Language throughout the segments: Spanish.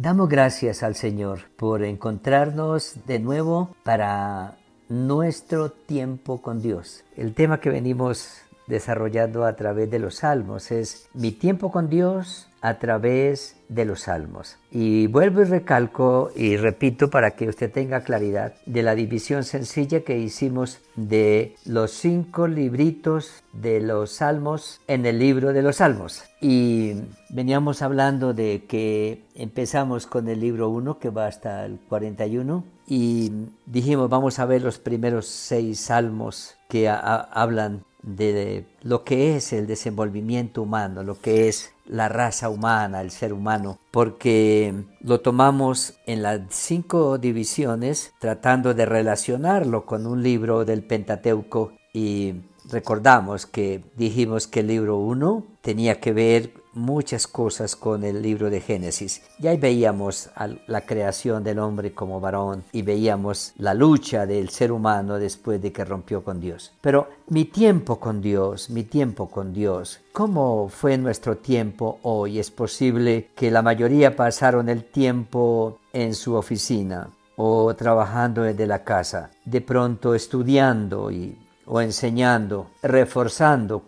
Damos gracias al Señor por encontrarnos de nuevo para nuestro tiempo con Dios. El tema que venimos desarrollando a través de los salmos es mi tiempo con Dios a través de los salmos. Y vuelvo y recalco y repito para que usted tenga claridad de la división sencilla que hicimos de los cinco libritos de los salmos en el libro de los salmos. Y veníamos hablando de que empezamos con el libro 1 que va hasta el 41 y dijimos vamos a ver los primeros seis salmos que hablan de lo que es el desenvolvimiento humano, lo que es la raza humana, el ser humano, porque lo tomamos en las cinco divisiones tratando de relacionarlo con un libro del Pentateuco y recordamos que dijimos que el libro 1 tenía que ver muchas cosas con el libro de Génesis. Ya veíamos la creación del hombre como varón y veíamos la lucha del ser humano después de que rompió con Dios. Pero mi tiempo con Dios, mi tiempo con Dios, ¿cómo fue nuestro tiempo hoy? Es posible que la mayoría pasaron el tiempo en su oficina o trabajando desde la casa, de pronto estudiando y o enseñando, reforzando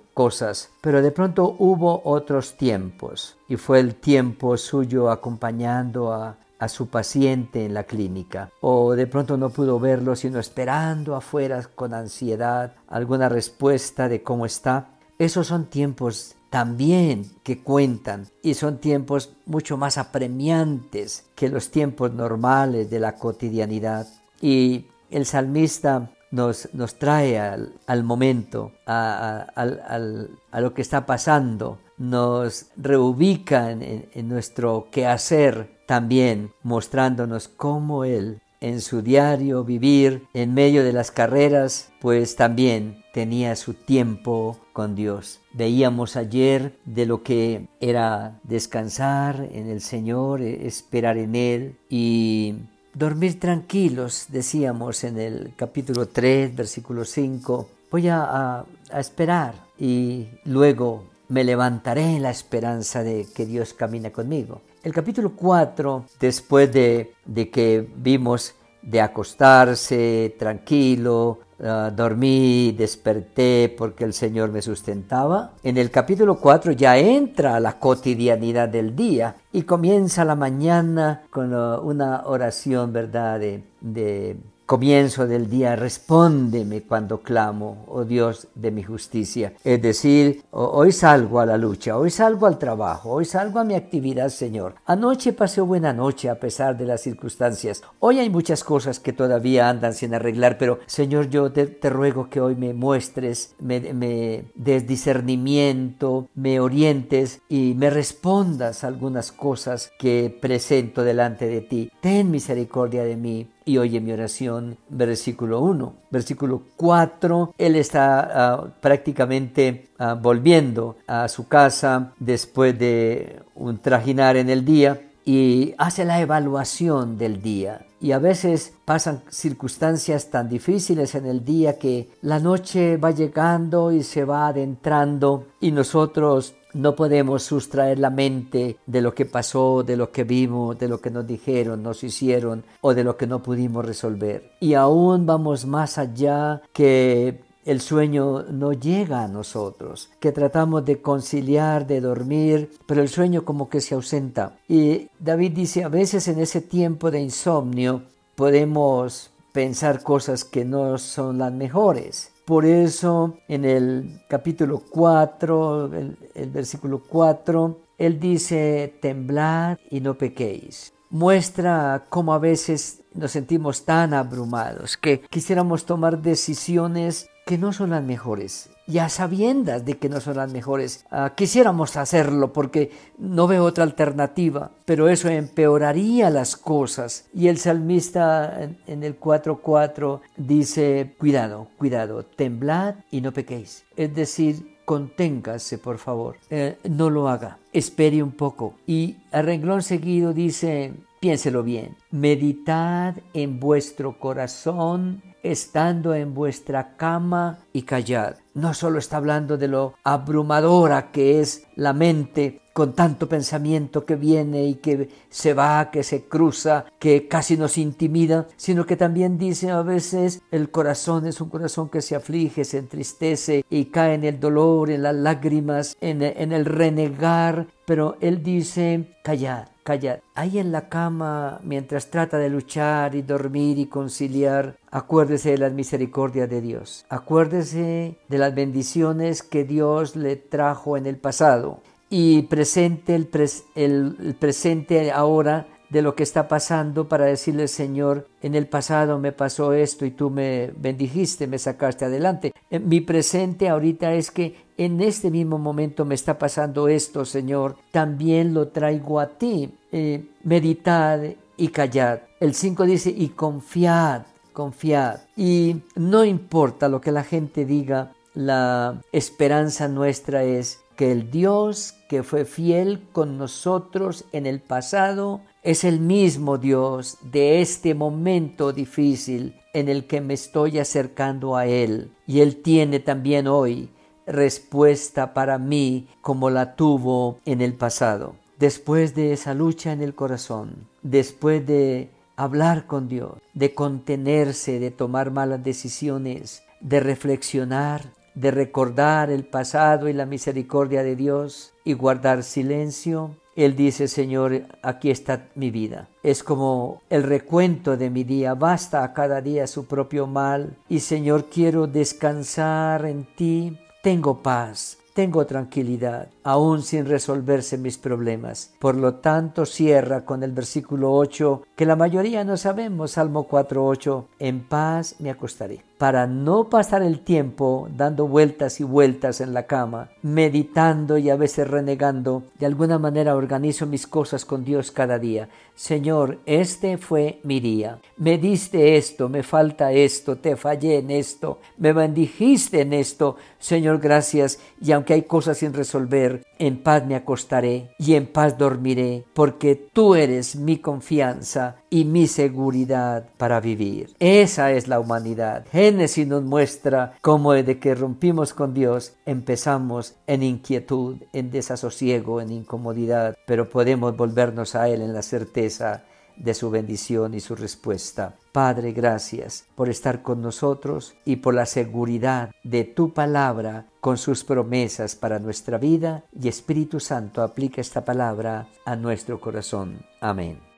pero de pronto hubo otros tiempos y fue el tiempo suyo acompañando a su paciente en la clínica o de pronto no pudo verlo sino esperando afuera con ansiedad alguna respuesta de cómo está. Esos son tiempos también que cuentan y son tiempos mucho más apremiantes que los tiempos normales de la cotidianidad. Y el salmista nos, nos trae al, momento, a, a, lo que está pasando, nos reubica en, en nuestro quehacer también, mostrándonos cómo Él en su diario vivir en medio de las carreras, pues también tenía su tiempo con Dios. Veíamos ayer de lo que era descansar en el Señor, esperar en Él y dormir tranquilos, decíamos en el capítulo 3, versículo 5. Voy a, esperar y luego me levantaré en la esperanza de que Dios camine conmigo. El capítulo 4, después de, de que vimos de acostarse tranquilo, Ah, dormí, desperté porque el Señor me sustentaba. En el capítulo 4 ya entra la cotidianidad del día y comienza la mañana con ah, una oración, ¿verdad? de comienzo del día, respóndeme cuando clamo, oh Dios de mi justicia. Es decir, hoy salgo a la lucha, hoy salgo al trabajo, hoy salgo a mi actividad, Señor. Anoche pasé buena noche a pesar de las circunstancias. Hoy hay muchas cosas que todavía andan sin arreglar, pero Señor, yo te, ruego que hoy me muestres, me, me des discernimiento, me orientes y me respondas algunas cosas que presento delante de ti. Ten misericordia de mí y oye mi oración, versículo 1. Versículo 4, él está ah, prácticamente ah, volviendo a su casa después de un trajinar en el día y hace la evaluación del día. Y a veces pasan circunstancias tan difíciles en el día que la noche va llegando y se va adentrando y nosotros no podemos sustraer la mente de lo que pasó, de lo que vimos, de lo que nos dijeron, nos hicieron o de lo que no pudimos resolver. Y aún vamos más allá que el sueño no llega a nosotros, que tratamos de conciliar, de dormir, pero el sueño como que se ausenta. Y David dice, a veces en ese tiempo de insomnio podemos pensar cosas que no son las mejores. Por eso en el capítulo 4, el, versículo 4, él dice, temblad y no pequéis. Muestra cómo a veces nos sentimos tan abrumados que quisiéramos tomar decisiones que no son las mejores, ya sabiendas de que no son las mejores. Ah, quisiéramos hacerlo porque no veo otra alternativa, pero eso empeoraría las cosas. Y el salmista en, el 4.4 dice, cuidado, cuidado, temblad y no pequéis. Es decir, conténgase, por favor, eh, no lo haga, espere un poco. Y a renglón seguido dice, Piénselo bien. Meditad en vuestro corazón estando en vuestra cama y callad. No solo está hablando de lo abrumadora que es la mente con tanto pensamiento que viene y que se va, que se cruza, que casi nos intimida, sino que también dice a veces el corazón es un corazón que se aflige, se entristece y cae en el dolor, en las lágrimas, en, en el renegar, pero él dice, callad, callad. Ahí en la cama, mientras trata de luchar y dormir y conciliar, acuérdese de la misericordia de Dios. Acuérdese de las bendiciones que Dios le trajo en el pasado y presente el, presente ahora de lo que está pasando para decirle Señor, en el pasado me pasó esto y tú me bendijiste, me sacaste adelante. Eh, mi presente ahorita es que en este mismo momento me está pasando esto, Señor, también lo traigo a ti. Eh, meditad y callad. El 5 dice, y confiad, confiad. Y no importa lo que la gente diga, la esperanza nuestra es que el Dios que fue fiel con nosotros en el pasado es el mismo Dios de este momento difícil en el que me estoy acercando a Él. Y Él tiene también hoy respuesta para mí como la tuvo en el pasado. Después de esa lucha en el corazón, después de hablar con Dios, de contenerse, de tomar malas decisiones, de reflexionar, de recordar el pasado y la misericordia de Dios y guardar silencio, él dice, Señor, aquí está mi vida. Es como el recuento de mi día. Basta a cada día su propio mal. Y Señor, quiero descansar en ti. Tengo paz, tengo tranquilidad, aún sin resolverse mis problemas. Por lo tanto, cierra con el versículo 8, que la mayoría no sabemos, Salmo 4.8, en paz me acostaré para no pasar el tiempo dando vueltas y vueltas en la cama, meditando y a veces renegando, de alguna manera organizo mis cosas con Dios cada día. Señor, este fue mi día. Me diste esto, me falta esto, te fallé en esto, me bendijiste en esto. Señor, gracias. Y aunque hay cosas sin resolver, en paz me acostaré y en paz dormiré, porque tú eres mi confianza y mi seguridad para vivir. Esa es la humanidad. Génesis nos muestra cómo de que rompimos con Dios empezamos en inquietud, en desasosiego, en incomodidad, pero podemos volvernos a Él en la certeza de su bendición y su respuesta. Padre, gracias por estar con nosotros y por la seguridad de tu palabra con sus promesas para nuestra vida y Espíritu Santo aplica esta palabra a nuestro corazón. Amén.